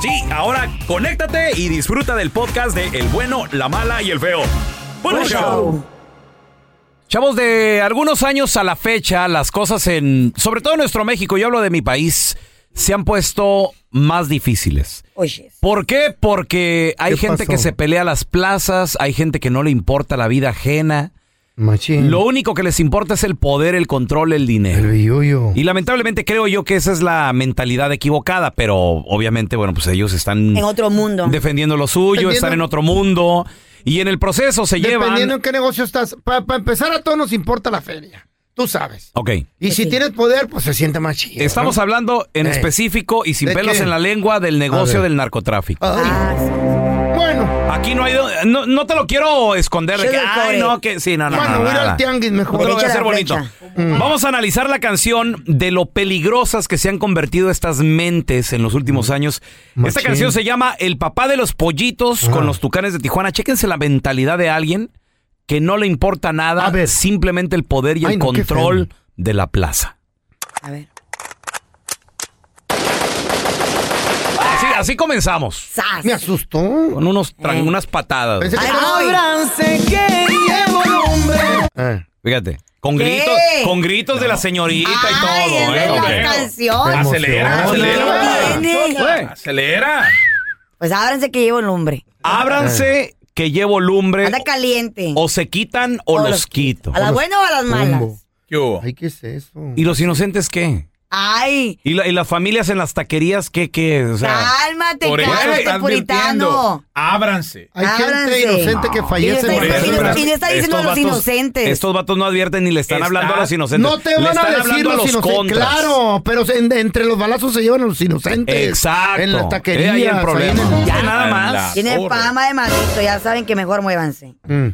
Sí, ahora conéctate y disfruta del podcast de El bueno, la mala y el feo. Bueno, show. Chavos, de algunos años a la fecha, las cosas en, sobre todo en nuestro México, yo hablo de mi país, se han puesto más difíciles. Oye. ¿Por qué? Porque hay ¿Qué gente pasó? que se pelea a las plazas, hay gente que no le importa la vida ajena. Machín. Lo único que les importa es el poder, el control, el dinero. El billuyo. Y lamentablemente creo yo que esa es la mentalidad equivocada, pero obviamente, bueno, pues ellos están En otro mundo. defendiendo lo suyo, Dependiendo- están en otro mundo y en el proceso se Dependiendo llevan... en qué negocio estás. Para empezar, a todos nos importa la feria. Tú sabes. Ok. Y si Sí. tienes poder, pues se siente más chido. Estamos ¿no? hablando en Eh. específico y sin ¿De pelos qué? en la lengua del negocio del narcotráfico. Ay, Ah, sí. Bueno. Aquí no hay... No, no te lo quiero esconder de que... Sugar Ay, coated. no, que... Sí, no, no, Bueno, voy al tianguis mejor. te lo voy a bonito. flecha. Vamos a analizar la canción de lo peligrosas que se han convertido estas mentes en los últimos años. Esta canción se llama El papá de los pollitos con Ah. los tucanes de Tijuana. Chéquense la mentalidad de alguien que no le importa nada, A ver. simplemente el poder y el no, control de la plaza. A ver. Así, comenzamos. ¡Sas! Me asustó. Con unos Eh. unas patadas. Pensé que- Ay, Eh. Fíjate. Con ¿Qué? gritos, con gritos de la señorita y todo. es ¿eh? de Ok. la canción. Acelera, acelera. ¿Qué acelera. Pues ábranse que llevo lumbre. Ábranse que llevo lumbre. Anda caliente. O se quitan o, los quito. ¿A las buenas o a las malas? Rumbo. Ay, ¿qué es eso? ¿Y los inocentes qué? Ay, ¿Y, la- y las familias en las taquerías qué? qué? O sea, cálmate, Por eso cálmate, está puritano. Ábranse. Hay gente inocente que Y le fallece está, por y le- y le está Estos diciendo a los vatos- inocentes. estos vatos no advierten ni le están Está- hablando a los inocentes. No te Le van a decir a los inocentes. contras. Claro, pero en- entre los balazos se llevan a los inocentes. Exacto. En las Eh, taquerías. ahí el ahí problema. en el- Ya nada más. la- Tiene Zorro. fama de maldito, ya saben que mejor muévanse. Mm.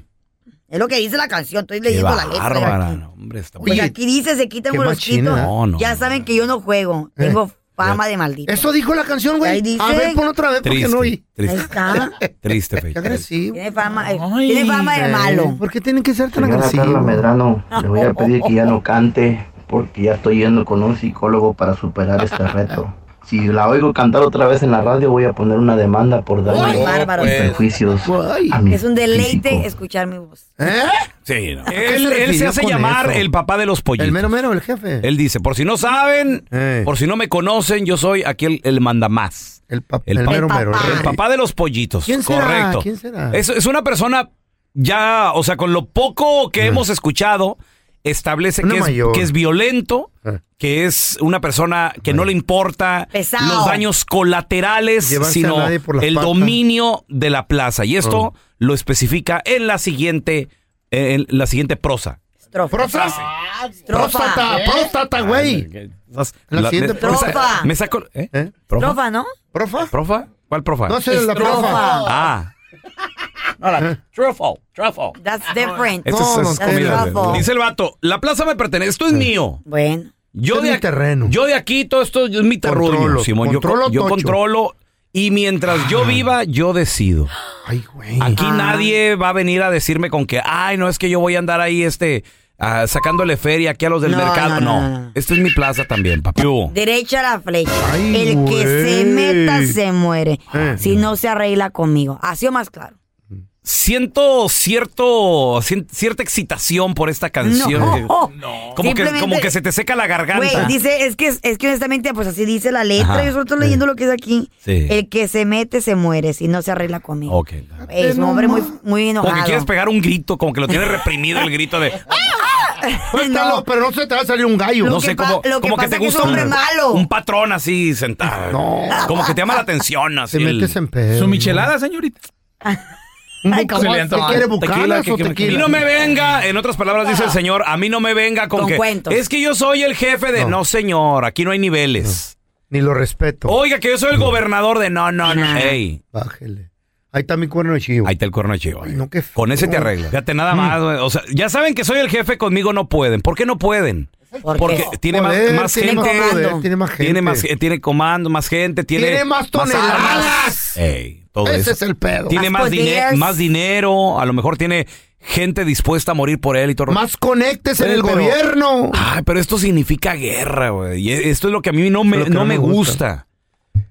Es lo que dice la canción, estoy Qué leyendo la letra. bárbara. aquí. no, hombre, está Oye, aquí dice, se quitan con los. No, no, ya no. saben que yo no juego. Eh. Tengo fama de maldito. Eso dijo la canción, güey. Ahí dice. A ver, pon otra vez porque no oí. Ahí Triste, está. triste, Qué Feito. agresivo. Tiene fama, eh, Ay. tiene fama de malo. ¿Por qué tienen que ser tan Señora Carla agresivos? Medrano, le voy a pedir que ya no cante porque ya estoy yendo con un psicólogo para superar este reto. Si la oigo cantar otra vez en la radio voy a poner una demanda por daño Ay, y perjuicios Ay. a mi Es un deleite físico. escuchar mi voz. ¿Eh? Sí, no. Él, se él se refirió hace llamar eso? el papá de los pollitos. El mero mero, el jefe. Él dice, por si no saben, Eh. por si no me conocen, yo soy aquí el, el mandamás. El, pa- El el pa- mero papá. El papá de los pollitos. ¿Quién será? Correcto. ¿Quién será? Es, es una persona ya, o sea, con lo poco que hemos escuchado, establece que es, que es violento, Eh. que es una persona que no le importa Pesado. los daños colaterales, Llevarse sino el patas. dominio de la plaza. Y esto Oh. lo especifica en la siguiente, en la siguiente prosa. Estrofa. Próstata, Estrofa. próstata, próstata, güey. La siguiente me- saco. ¿eh? ¿Eh? ¿Profa? Estrofa, ¿no? ¿Profa? ¿Profa? ¿Cuál profa? No sé, la profa. Ah. No, la truffle, truffle. That's different. No, es, comida. Dice el vato, la plaza me pertenece, esto es mío. Bueno. Yo Este de, es mi ac- terreno. yo de aquí, todo esto es mi terruño, Controlo, Simón. Yo, controlo yo tocho. controlo y mientras yo viva, yo decido. Ay, güey. Aquí Ah. nadie va a venir a decirme con que, ay, no, es que yo voy a andar ahí, este, ah, sacándole feria aquí a los del No, mercado. no, No, no, no. esta es mi plaza también, papi. ¿Qué hubo? Derecha a la flecha. Ay, el que se meta se muere. Eh. Si no se arregla conmigo. Así o más claro. Siento cierto, cierta excitación por esta canción. No. Como, que, como que se te seca la garganta. Güey, dice, es que, es que honestamente, pues así dice la letra. Ajá. Yo solo estoy leyendo lo que es aquí. Sí. El que se mete se muere si no se arregla conmigo. Ok. Es un hombre muy, muy Como que enojado. quieres pegar un grito, como que lo tienes reprimido el grito de... No. pero no se te va a salir un gallo. Lo No que sé, pa- como, lo que como que te que gusta hombre un, malo. un patrón así sentado. No. Como que te llama la atención así. Te el- metes en pedo. Su michelada, señorita. Ay, buca- ¿cómo ¿Qué se le quiere, antoja? bucanas Tequila, o ¿qué- qué- A mí no me venga, en otras palabras dice el señor, a mí no me venga con, Con que cuentos. es que yo soy el jefe de... No, No. señor, aquí no hay niveles. Ni lo respeto. Oiga, que yo soy el gobernador de... No, no, no. Ey, Bájele. Ahí está mi cuerno de chivo. ahí está el cuerno de chivo. Ay, no, qué feo. Con ese te arregla. Fíjate, nada más. güey. O sea, ya saben que soy el jefe, conmigo no pueden. ¿Por qué no pueden? ¿Por Porque qué? tiene más, Poder, más tiene gente. más poder, tiene más gente. Tiene más, eh, tiene comando, más gente, tiene, Tiene más toneladas. armas. Ey, todo Ese eso. es el pedo. Tiene Más más, dine- más dinero, a lo mejor tiene gente dispuesta a morir por él y todo. Más conectes en el pero- gobierno. Ay, pero esto significa guerra, güey. Y esto es lo que a mí no me, Lo que no no me me gusta.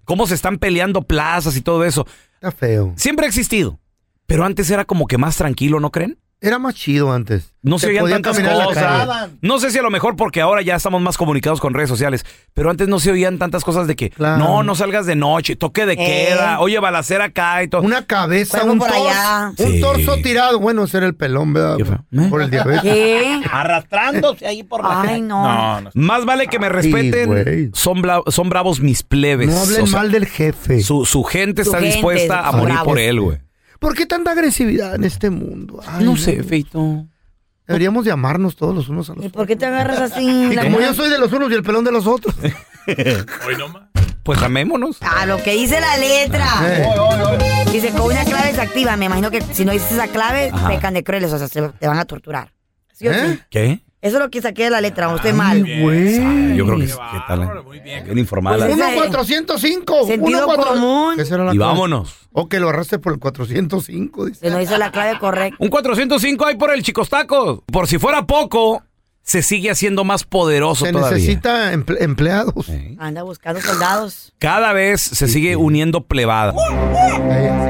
Cómo se están peleando plazas y todo eso. Está feo. Siempre ha existido. Pero antes era como que más tranquilo, ¿no creen? Era más chido antes. No se oían tantas la cosas. No sé si a lo mejor porque ahora ya estamos más comunicados con redes sociales, pero antes no se oían tantas cosas de que Claro. no, no salgas de noche, toque de Eh. queda, oye, balacera acá y todo. Una cabeza, un, por torso, allá. un Sí. torso tirado. Bueno, ese era el pelón, ¿verdad? ¿Eh? Por el diabetes. ¿Qué? Arrastrándose ahí por Ay, no. No, no. Más vale que me respeten, son, bla- son bravos mis plebes. No hablen O sea, mal del jefe. Su, su gente Su está gente, dispuesta a morir por él, güey. ¿Por qué tanta agresividad en este mundo? Ay, No sé, Feito. Deberíamos llamarnos todos los unos a los ¿Y otros. por qué te agarras así? Y la como yo soy de los unos y el pelón de los otros. Hoy no más. Pues amémonos. Ah, lo que dice la letra. Dice, con una clave se activa. Me imagino que si no dices esa clave, Ajá. pecan de crueles, o sea, se- te van a torturar. ¿Sí o ¿Eh? sí? ¿Qué? Eso es lo que saqué de la letra, o estoy mal. Güey. Yo creo que Qué sí. ¿Qué tal? muy bien. Bien informada. Pues Uno Ese- 405. Sentido uno cuatro- común. Esa era la Y clave. vámonos. O que lo arrastre por el 405, dice. Se no hizo la clave correcta. Un 405 hay por el Chicos Tacos. Por si fuera poco, se sigue haciendo más poderoso Se todavía. necesita emple- empleados. Anda buscando soldados. Cada vez se sigue uniendo plebada.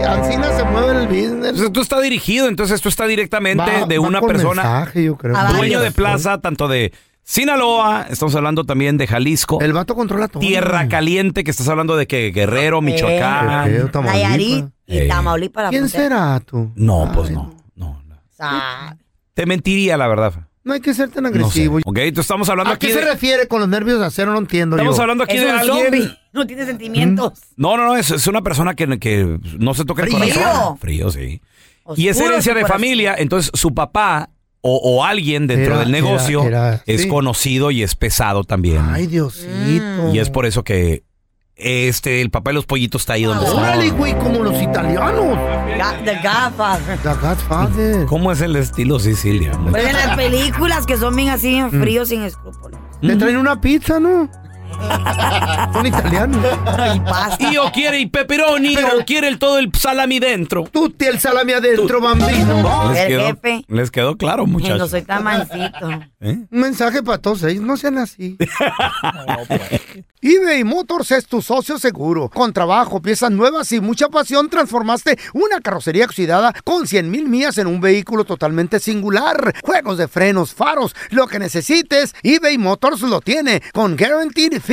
Así, no se mueve el business. Entonces esto está dirigido, entonces esto está directamente Va- de va una persona mensaje, yo creo. Dueño de plaza, tanto de Sinaloa, estamos hablando también de Jalisco, El vato controla todo. Tierra Caliente, que estás hablando de que Guerrero, Michoacán. Qué feo, Tamaulipas. Nayarit y. Tamaulipas. ¿Quién frontera. será tú? No, pues Ay, no, no, Te mentiría, la verdad. No hay que ser tan No sé. agresivo. Ok, entonces estamos hablando ¿A aquí qué se refiere con los nervios de acero? No entiendo Estamos yo. hablando aquí Es de un alguien... zombie. No tiene sentimientos. No, no, no, es, es una persona que, que no se toca el Frío. corazón. Frío, sí. y es herencia de familia, entonces su papá o, o alguien dentro Era- del negocio era- era- es sí. conocido y es pesado también. Ay, Diosito. Y es por eso que este, el papá de los pollitos está ahí donde está. Órale, güey, como los italianos. Ga- The Godfather. The Godfather. ¿Cómo es el estilo Sicilia? Pues en las películas que son bien así, bien Mm. fríos, sin escrúpulos. Le traen una pizza, ¿no? Son italianos. Y pasta. Y o quiere el pepperoni o quiere el, todo el salami dentro. Tutti el salami adentro, bambino. Les El quedó, jefe. les quedó claro, Y No muchachos. soy tan mansito. ¿Eh? Un mensaje para todos ellos, no sean así. eBay Motors es tu socio seguro. Con trabajo, piezas nuevas y mucha pasión, transformaste una carrocería oxidada con 100 mil millas en un vehículo totalmente singular. Juegos de frenos, faros, lo que necesites, eBay Motors lo tiene. Con Guaranteed Fit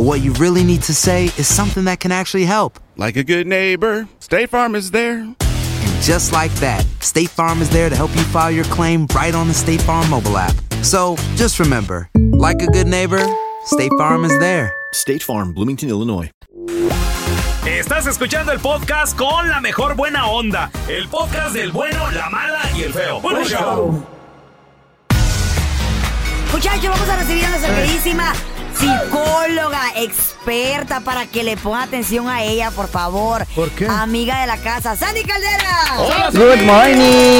but what you really need to say is something that can actually help. Like a good neighbor, State Farm is there. And just like that, State Farm is there to help you file your claim right on the State Farm mobile app. So just remember, like a good neighbor, State Farm is there. State Farm, Bloomington, Illinois. Estás escuchando el podcast con la mejor buena onda. El podcast del bueno, la mala y el feo. Bueno, show. Muchachos, vamos a recibir a nuestra queridísima psicóloga experta para que le ponga atención a ella, por favor. ¿Por qué? Amiga de la casa, Sandy Caldera. Good morning.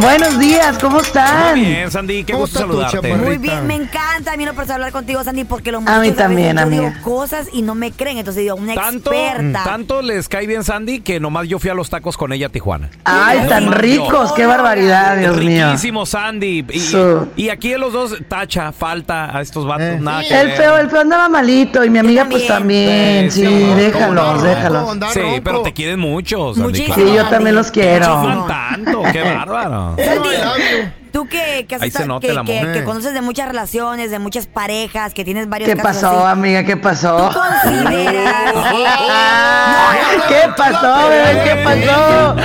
Buenos días, ¿cómo están? Muy bien, Sandy, qué ¿Cómo gusto saludarte. Muy bien, me encanta a mí no por hablar contigo, Sandy, porque los A mí muchachos también, digo amiga. cosas y no me creen, entonces digo, una Tanto, experta. tanto les cae bien Sandy que nomás yo fui a los tacos con ella a Tijuana. Ay, tan ricos, qué barbaridad, Dios mío. Riquísimo, Sandy. Y, Su- y aquí de los dos, tacha, falta a estos vatos, Eh. nada que El ver. feo, el feo andaba malito y mi amiga pues también. Sí, no, déjalos, ¿cómo no? déjalos. Sí, pero te quieren mucho, Sandy. Muchísimo. Sí, yo también los quiero. No tanto, qué bárbaro. Sandy, tú que, que, has Ahí se estado- nota que, el amor. que- que conoces de muchas relaciones, de muchas parejas, que tienes varios ¿Qué casos pasó, así. amiga? ¿Qué pasó? consideras? ¿Qué pasó, bebé? ¿Qué pasó?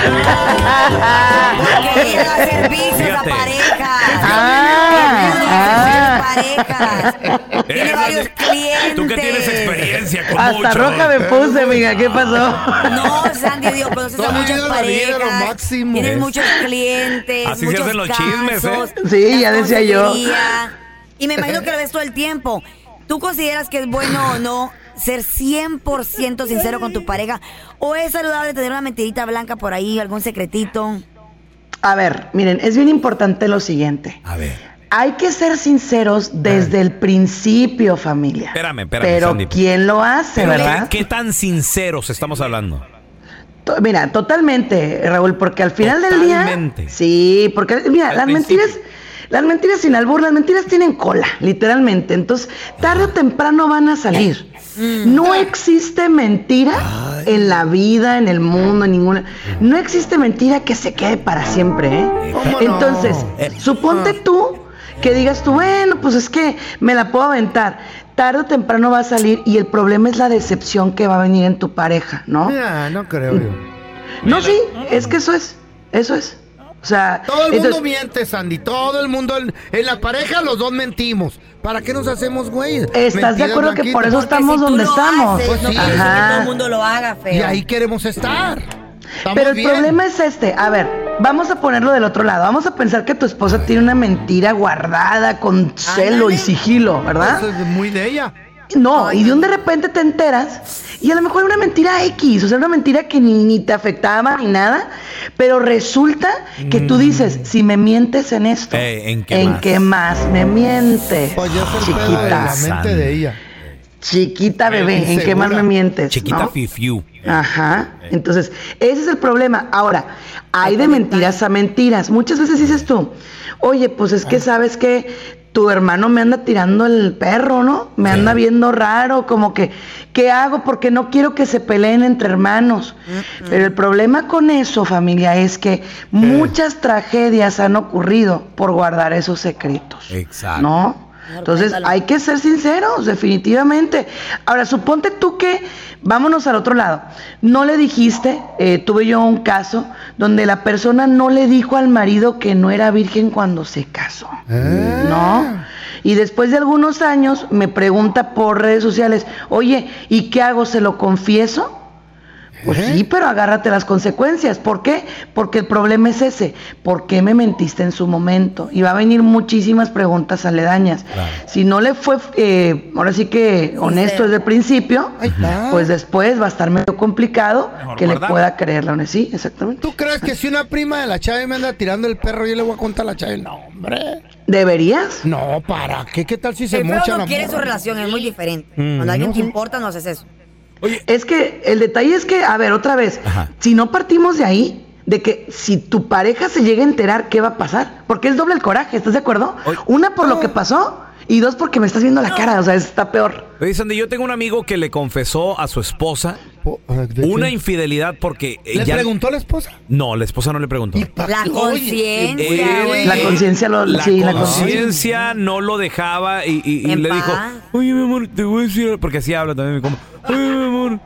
Servicios Fíjate. a parejas. Ah, ah. parejas. Tiene varios clientes. Tú que tienes experiencia con Hasta muchos. roja me puse, amiga. ¿Qué pasó? No, Sandy, digo, conoces a muchas parejas. máximo. Tienes Es- muchos clientes. Así se muchos hacen los chismes, ¿eh? Sí, ya decía yo. Y me imagino que lo ves todo el tiempo. ¿Tú consideras que es bueno o no ser 100% sincero con tu pareja? ¿O es saludable tener una mentirita blanca por ahí, algún secretito? A ver, miren, es bien importante lo siguiente. A ver. Hay que ser sinceros desde el principio, familia. Espérame, espérame, Pero Sandy. ¿quién lo hace, Pero verdad? ¿qué, tan sinceros estamos hablando? To- Mira, totalmente, Raúl, porque al final del día. Totalmente. Sí, porque mira, Al las principio. mentiras. Las mentiras sin albur, las mentiras tienen cola, literalmente. Entonces, tarde o temprano van a salir. No existe mentira en la vida, en el mundo, en ninguna. No existe mentira que se quede para siempre, ¿eh? ¿Cómo no? Entonces, suponte tú que digas tú, bueno, pues es que me la puedo aventar. Tarde o temprano va a salir y el problema es la decepción que va a venir en tu pareja, ¿no? Mira, no creo yo. No, sí, es que eso es, eso es. O sea, Todo el mundo entonces- miente, Sandy. Todo el mundo. En, en la pareja los dos mentimos. ¿Para qué nos hacemos güey? ¿Estás de acuerdo que por eso estamos donde estamos? Pues no quiere decir que todo el mundo lo haga, feo. Y ahí queremos estar. Estamos Pero el bien. problema es este. A ver, vamos a ponerlo del otro lado. Vamos a pensar que tu esposa tiene una mentira guardada con celo y sigilo, ¿verdad? Eso es muy de ella. No, y de un de repente te enteras y a lo mejor era una mentira X, o sea, una mentira que ni, ni te afectaba ni nada, pero resulta que tú dices, si me mientes en esto, Eh, ¿en qué más? qué más me mientes? Pues de la Chiquita, mente de ella. chiquita bebé, ¿en qué más me mientes? Chiquita no? fifiu. Ajá. Entonces, ese es el problema. Ahora, hay de mentiras a mentiras. Muchas veces dices tú, oye, pues es que sabes que tu hermano me anda tirando el perro, ¿no? Me anda viendo raro, como que, ¿qué hago? Porque no quiero que se peleen entre hermanos. Pero el problema con eso, familia, es que muchas tragedias han ocurrido por guardar esos secretos. Exacto. ¿No? Entonces hay que ser sinceros, definitivamente. Ahora, suponte tú que, vámonos al otro lado, no le dijiste, eh, tuve yo un caso donde la persona no le dijo al marido que no era virgen cuando se casó. ¿No? Y después de algunos años me pregunta por redes sociales, oye, ¿y qué hago? ¿Se lo confieso? Pues sí, pero agárrate las consecuencias. ¿Por qué? Porque el problema es ese. ¿Por qué me mentiste en su momento? Y va a venir muchísimas preguntas aledañas. Si no le fue, eh, ahora sí que honesto desde el principio, pues después va a estar medio complicado que le pueda creer la honestidad. Sí, exactamente. ¿Tú crees que si una prima de la Chave me anda tirando el perro, yo le voy a contar a la Chave? No, hombre. ¿Deberías? No, ¿para qué? ¿Qué tal si se mocha no la quiere morra? su relación, es muy diferente. Mm, Cuando alguien no te importa, no haces eso. Es que el detalle es que, a ver, otra vez, si no partimos de ahí, de que si tu pareja se llega a enterar, ¿qué va a pasar? Porque es doble el coraje, ¿estás de acuerdo? Una por lo que pasó y dos porque me estás viendo la cara, o sea, está peor. Oye, Sandy, yo tengo un amigo que le confesó a su esposa una infidelidad porque ¿Le preguntó a la esposa? No, la esposa no le preguntó. La conciencia, güey. La conciencia lo- la sí, la conciencia no lo dejaba y, y- y En le dijo, oye mi amor, te voy a decir, porque así habla también mi compa. Oye mi amor,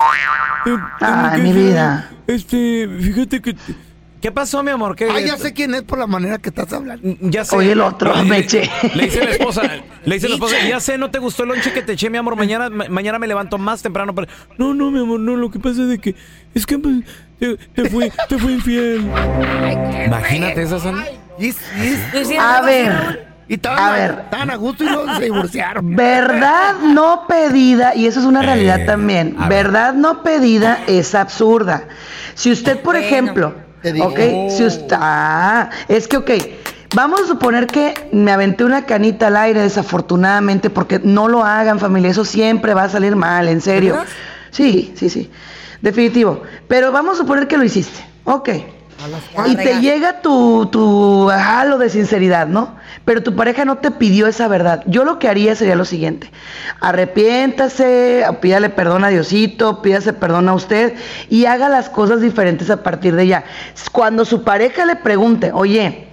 Ay, que mi vida. Este, fíjate que... te- ¿Qué pasó, mi amor? ¿Qué, Ah, ya sé quién es por la manera que estás hablando. Ya sé. Oye, el otro, Le- me le- eché. Le dice la esposa, le dice la esposa, ya sé, no te gustó el lonche que te eché, mi amor, mañana, ma- mañana me levanto más temprano para... No, no, mi amor, no, lo que pasa es de que, es que pues, te, te fui, te fui infiel. Imagínate esa Sandy. A ver, Y estaban a a, ver. estaban a gusto y luego se divorciaron. verdad no pedida, y eso es una realidad también, ver. verdad no pedida es absurda. Si usted, por ejemplo, digo. ok, si usted, ah, es que, ok, vamos a suponer que me aventé una canita al aire desafortunadamente, porque no lo hagan familia, eso siempre va a salir mal, en serio. ¿Verdad? Sí, sí, sí, definitivo. Pero vamos a suponer que lo hiciste, ok. Y te llega tu, tu halo de sinceridad, ¿no? Pero tu pareja no te pidió esa verdad. Yo lo que haría sería lo siguiente. Arrepiéntase, pídale perdón a Diosito, pídase perdón a usted y haga las cosas diferentes a partir de ya. Cuando su pareja le pregunte, oye,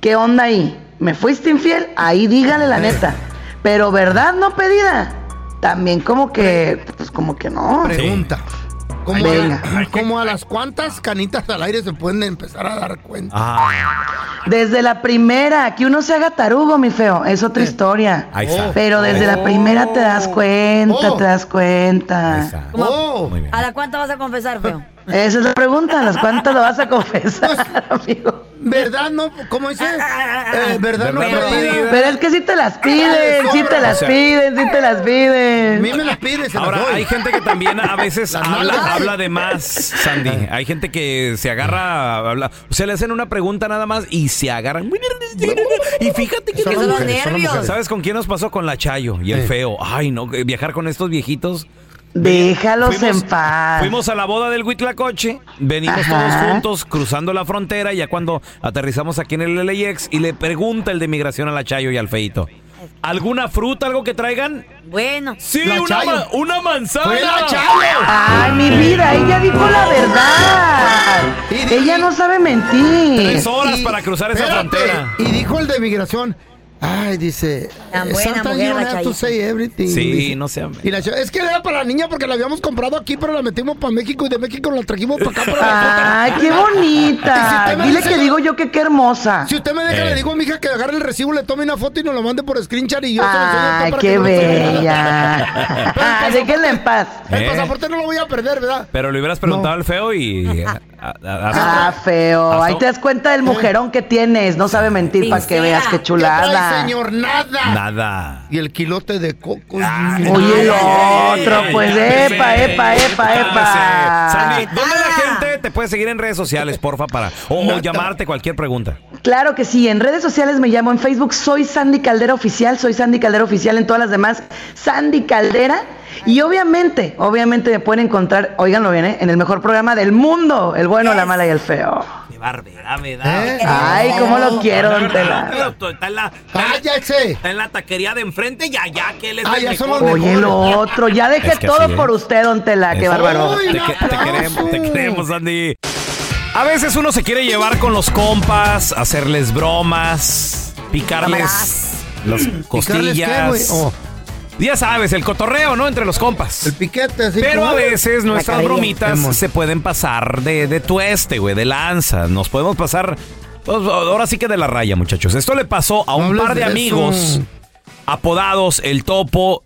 ¿qué onda ahí? ¿Me fuiste infiel? Ahí dígale la neta. Pero verdad no pedida. También como que, pues como que no. Pregunta. ¿Cómo, Venga. A, ¿Cómo a las cuantas canitas al aire se pueden empezar a dar cuenta? Ah, Desde la primera, que uno se haga tarugo, mi feo, es otra historia. Ahí está. Pero desde la primera te das cuenta, Oh. te das cuenta. Oh. Muy bien. ¿A la cuánta vas a confesar, feo? Esa es la pregunta, ¿a las cuántas lo vas a confesar, amigo? ¿Verdad no? ¿Cómo dice? Eh, ¿Verdad no? ¿Verdad no pedida? Pero es que sí te las piden, sí te las O sea- piden, sí te las A mí piden. me las pides, se las Ahora, doy. hay gente que también a veces Las habla, habla de más, Sandy. Hay gente que se agarra, habla, o sea, le hacen una pregunta nada más y se agarran. Y fíjate que... Son las son los las nervios. ¿Sabes con quién nos pasó? Con la Chayo y el Sí. feo. Ay, no, viajar con estos viejitos. Déjalos en paz. fuimos a la boda del Huitlacoche, venimos Ajá. todos juntos cruzando la frontera, ya cuando aterrizamos aquí en el LAX y le pregunta el de migración a la Chayo y al feito. ¿Alguna fruta, algo que traigan? Bueno. Sí, La una, Chayo. ma- una manzana. ¡Fue la Chayo! Ay, mi vida, ella dijo la verdad. Y Ella no sabe mentir. Tres horas Y- para cruzar esa espérate, frontera. Y dijo el de migración. Ay, dice. Tan eh, buena mujer, you la have to say everything. Sí, dice. no sé. Y la es que era para la niña porque la habíamos comprado aquí, pero la metimos para México y de México la trajimos para acá. Para la Ay, qué si bonita. me Dile dice- que digo yo que qué hermosa. Si usted me deja, Eh. le digo a mi hija que agarre el recibo, le tome una foto y nos lo mande por screenshot y yo se lo Ay, para qué que bella. Ay, Déjenla en paz. El Eh. pasaporte no lo voy a perder, ¿verdad? Pero le hubieras preguntado No. al feo y... a- a- a- Ah, feo. hasta- Ahí te das cuenta del mujerón que tienes. No sabe mentir para que veas qué ¿Qué trae, chulada. señor? Nada. Nada. Y el quilote de coco. Oye, el otro, pues, epa, epa, epa, epa. Sandy, ¿dónde la gente te puede seguir en redes sociales, porfa, para... O, o llamarte cualquier pregunta. Claro que sí, en redes sociales me llamo en Facebook, soy Sandy Caldera Oficial, soy Sandy Caldera Oficial en todas las demás, Sandy Caldera. Y obviamente, obviamente me pueden encontrar, óiganlo bien, ¿eh? en el mejor programa del mundo, el bueno, la mala y el feo. Qué barbera, me da. ¿Eh? Ay, cómo lo quiero, don Tela. Está en la... ¡Cállese! Está en la taquería de enfrente y allá que él es Ah, el ya Oye, lo otro, ya dejé Es que todo es. por usted, don Tela, qué bárbaro. Te, te queremos, te queremos, Andy. A veces uno se quiere llevar con los compas, hacerles bromas, picarles las ¿Picarles qué, costillas. Oh, Ya sabes, el cotorreo, ¿no? Entre los compas. el piquete, así. Pero a veces nuestras bromitas se pueden pasar de, de tueste, güey, de lanza. Nos podemos pasar, pues, ahora sí que de la raya, muchachos. Esto le pasó a un par de de amigos apodados el Topo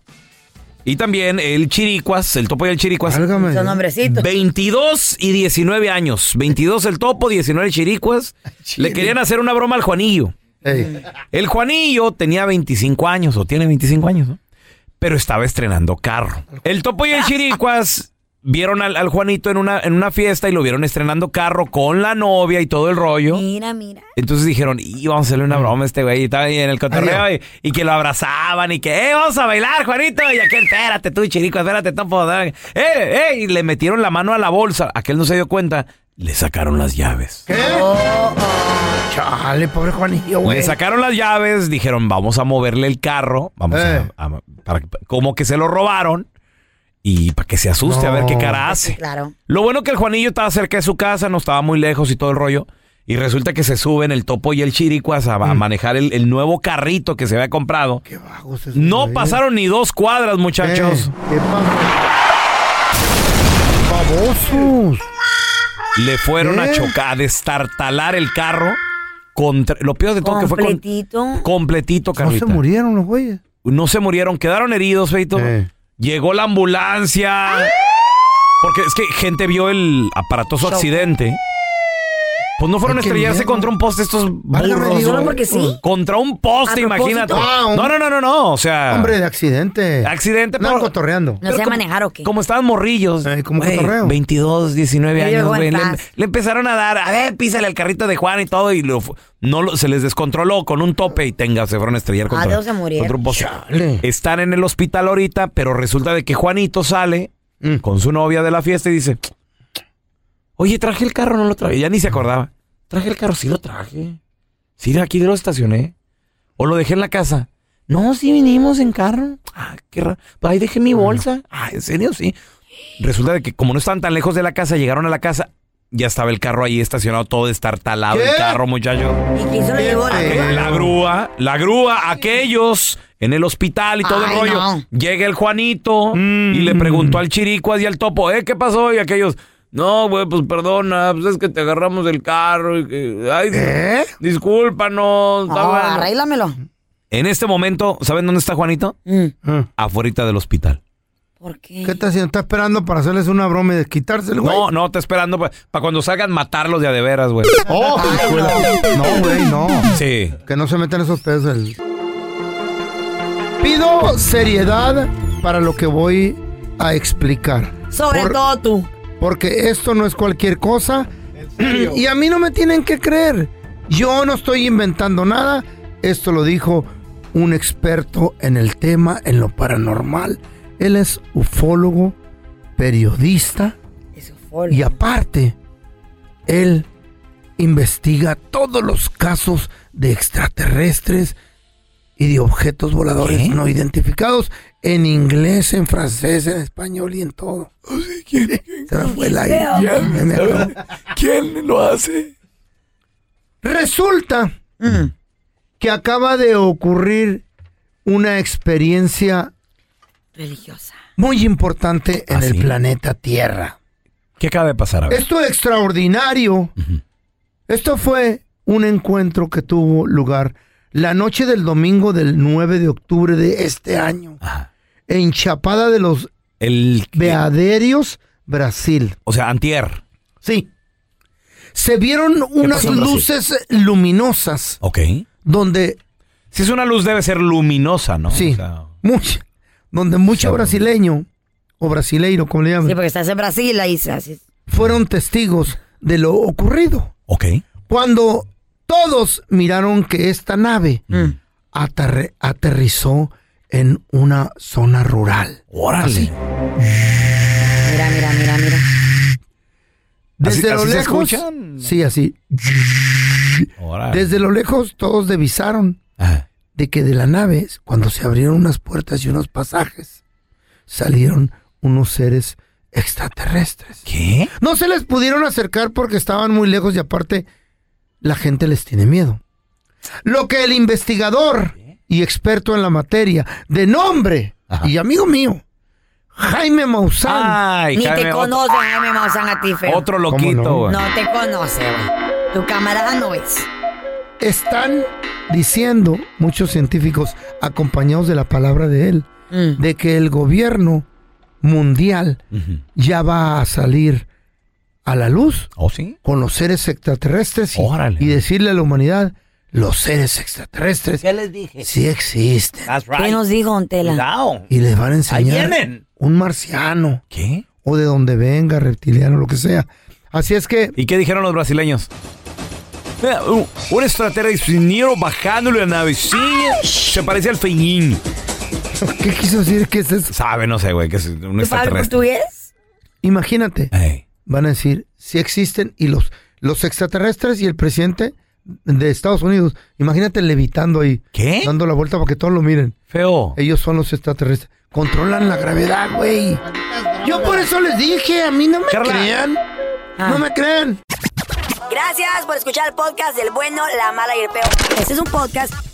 y también el Chiricuas, el Topo y el Chiricuas. Son nombrecitos. 22 y 19 años. 22 el Topo, 19 el Chiricuas. Le querían hacer una broma al Juanillo. Ey. El Juanillo tenía 25 años, o tiene 25 años, ¿no? Pero estaba estrenando carro. El Topo y el Chiricuas vieron al, al Juanito en una, en una fiesta y lo vieron estrenando carro con la novia y todo el rollo. Mira, mira. Entonces dijeron, y vamos a hacerle una broma a este güey. Y estaba ahí en el cotorreo y, y que lo abrazaban y que, eh, vamos a bailar, Juanito. Y aquel, espérate tú, chirico, espérate, topo. Eh, eh. Y le metieron la mano a la bolsa. Aquel no se dio cuenta. Le sacaron las llaves. ¿Qué? Chale, pobre Juanillo, Le sacaron las llaves, dijeron, vamos a moverle el carro. Vamos a- Eh. a, para que- como que se lo robaron. Y para que se asuste a ver qué cara hace. Claro. Lo bueno que el Juanillo estaba cerca de su casa, no estaba muy lejos y todo el rollo. Y resulta que se suben el topo y el chiricuas a, a manejar el, el nuevo carrito que se había comprado. Qué bajos esos No pasaron ni dos cuadras, muchachos. ¿Qué, ¿Qué pa- Babosos. Le fueron a chocar, a destartalar el carro. Contra, lo peor de todo que fue con- Completito. completito, No Carlita. se murieron los güeyes. No se murieron, quedaron heridos, Feito. Eh. Llegó la ambulancia. Porque es que gente vio el aparatoso accidente. Pues no fueron a estrellarse miedo. contra un poste estos burros. Porque sí. Contra un poste, imagínate. Ah, un- No, no, no, no, no. O sea. Hombre, de accidente. Accidente, No, pero- cotorreando. No sé manejar o qué. Como estaban morrillos. Eh, como cotorreo. 22, 19 Ellos años, güey. Le, empezaron a dar, a ver, písale al carrito de Juan y todo. Y lo no lo- se les descontroló con un tope y tenga, se fueron a estrellar contra, Adiós, se contra un poste. Chale. Están en el hospital ahorita, pero resulta de que Juanito sale Mm. con su novia de la fiesta y dice, oye, traje el carro, no lo traje. Ya ni se acordaba. Traje el carro, sí lo traje. Sí, aquí lo estacioné. O lo dejé en la casa. No, sí vinimos en carro. Ah, qué raro. Pues ahí dejé mi bolsa. Ah, ¿en serio? Sí. Resulta de que como no estaban tan lejos de la casa, llegaron a la casa, ya estaba el carro ahí estacionado, todo destartalado el carro, muchachos. ¿Y quién se lo llevó? La grúa? La grúa, la grúa, aquellos en el hospital y todo Ay, el rollo. no. Llega el Juanito Mm. y le preguntó al Chiricuas y al Topo, ¿eh? ¿Qué pasó? Y aquellos, no, güey, pues perdona, pues es que te agarramos el carro y que, ay, ¿Eh? discúlpanos. está No, bueno". arréglamelo. En este momento, ¿saben dónde está Juanito? Mm. Ah. Afuera del hospital. ¿Por qué? ¿Qué está haciendo? ¿Está esperando para hacerles una broma y desquitárselo, güey? No, no, está esperando para cuando salgan matarlos de a de veras, güey. Oh, de no, güey, no. Sí. Que no se metan esos pedos. del- Pido seriedad para lo que voy a explicar. Sobre Por- todo tú. Porque esto no es cualquier cosa. Y a mí no me tienen que creer. Yo no estoy inventando nada. Esto lo dijo un experto en el tema, en lo paranormal. Él es ufólogo, periodista fue. y aparte, él investiga todos los casos de extraterrestres y de objetos voladores ¿Qué? no identificados en inglés, en francés, en español y en todo. Se me fue el aire. ¿Quién lo hace? Resulta Mm. que acaba de ocurrir una experiencia Religiosa. muy importante en ¿Ah, el sí? planeta Tierra. ¿Qué acaba de pasar? A ver. Esto es extraordinario. Esto fue un encuentro que tuvo lugar la noche del domingo del 9 de octubre de este año Ajá. en Chapada de los El... Veaderios, Brasil. O sea, antier. Sí. Se vieron unas luces luminosas Ok. donde, Si es una luz debe ser luminosa, ¿no? sí, O sea, mucha, donde mucho Sí. brasileño o brasileiro, como le llaman, Sí, porque estás en Brasil ahí se hace. fueron testigos de lo ocurrido. ok. Cuando todos miraron que esta nave aterre- aterrizó en una zona rural. Órale. Así. Mira, mira, mira, mira. Desde ¿Así- lo así se lejos. escuchan? Sí, así. Órale. Desde lo lejos todos divisaron Ajá. de que de la nave, cuando se abrieron unas puertas y unos pasajes, salieron unos seres extraterrestres. ¿Qué? No se les pudieron acercar porque estaban muy lejos y aparte la gente les tiene miedo. Lo que el investigador y experto en la materia, de nombre Ajá. y amigo mío, Jaime Maussan, Ay, Ni Jaime, te otro- conoce, Jaime Maussan, a ti, feo. Otro ¿Cómo loquito, no? güey. No te conoce, güey. Tu camarada no es. Están diciendo muchos científicos, acompañados de la palabra de él, Mm. de que el gobierno mundial ya va a salir a la luz ¿Oh, sí? con los seres extraterrestres y, Órale. y decirle a la humanidad, los seres extraterrestres ¿Qué les dije? sí existen. That's ¿Qué nos dijo, Don Tela? Cuidado. Y les van a enseñar vienen. un marciano ¿Qué? o de donde venga, reptiliano, lo que sea. Así es que ¿Y qué dijeron los brasileños? Mira, un, un extraterrestre bajándole la navecilla. Se parece al feñín. ¿Qué quiso decir que es eso? Sabe, no sé, güey, que es un ¿Tú sabes extraterrestre. portugués? Imagínate, Ey. Van a decir, si existen y los, los extraterrestres y el presidente de Estados Unidos, imagínate levitando ahí, ¿Qué? dando la vuelta para que todos lo miren. Feo. Ellos son los extraterrestres. Controlan la gravedad, güey. Yo por eso les dije, a mí no me Carla. crean. Ah. No me crean. Gracias por escuchar el podcast del bueno, la mala y el peor. Este es un podcast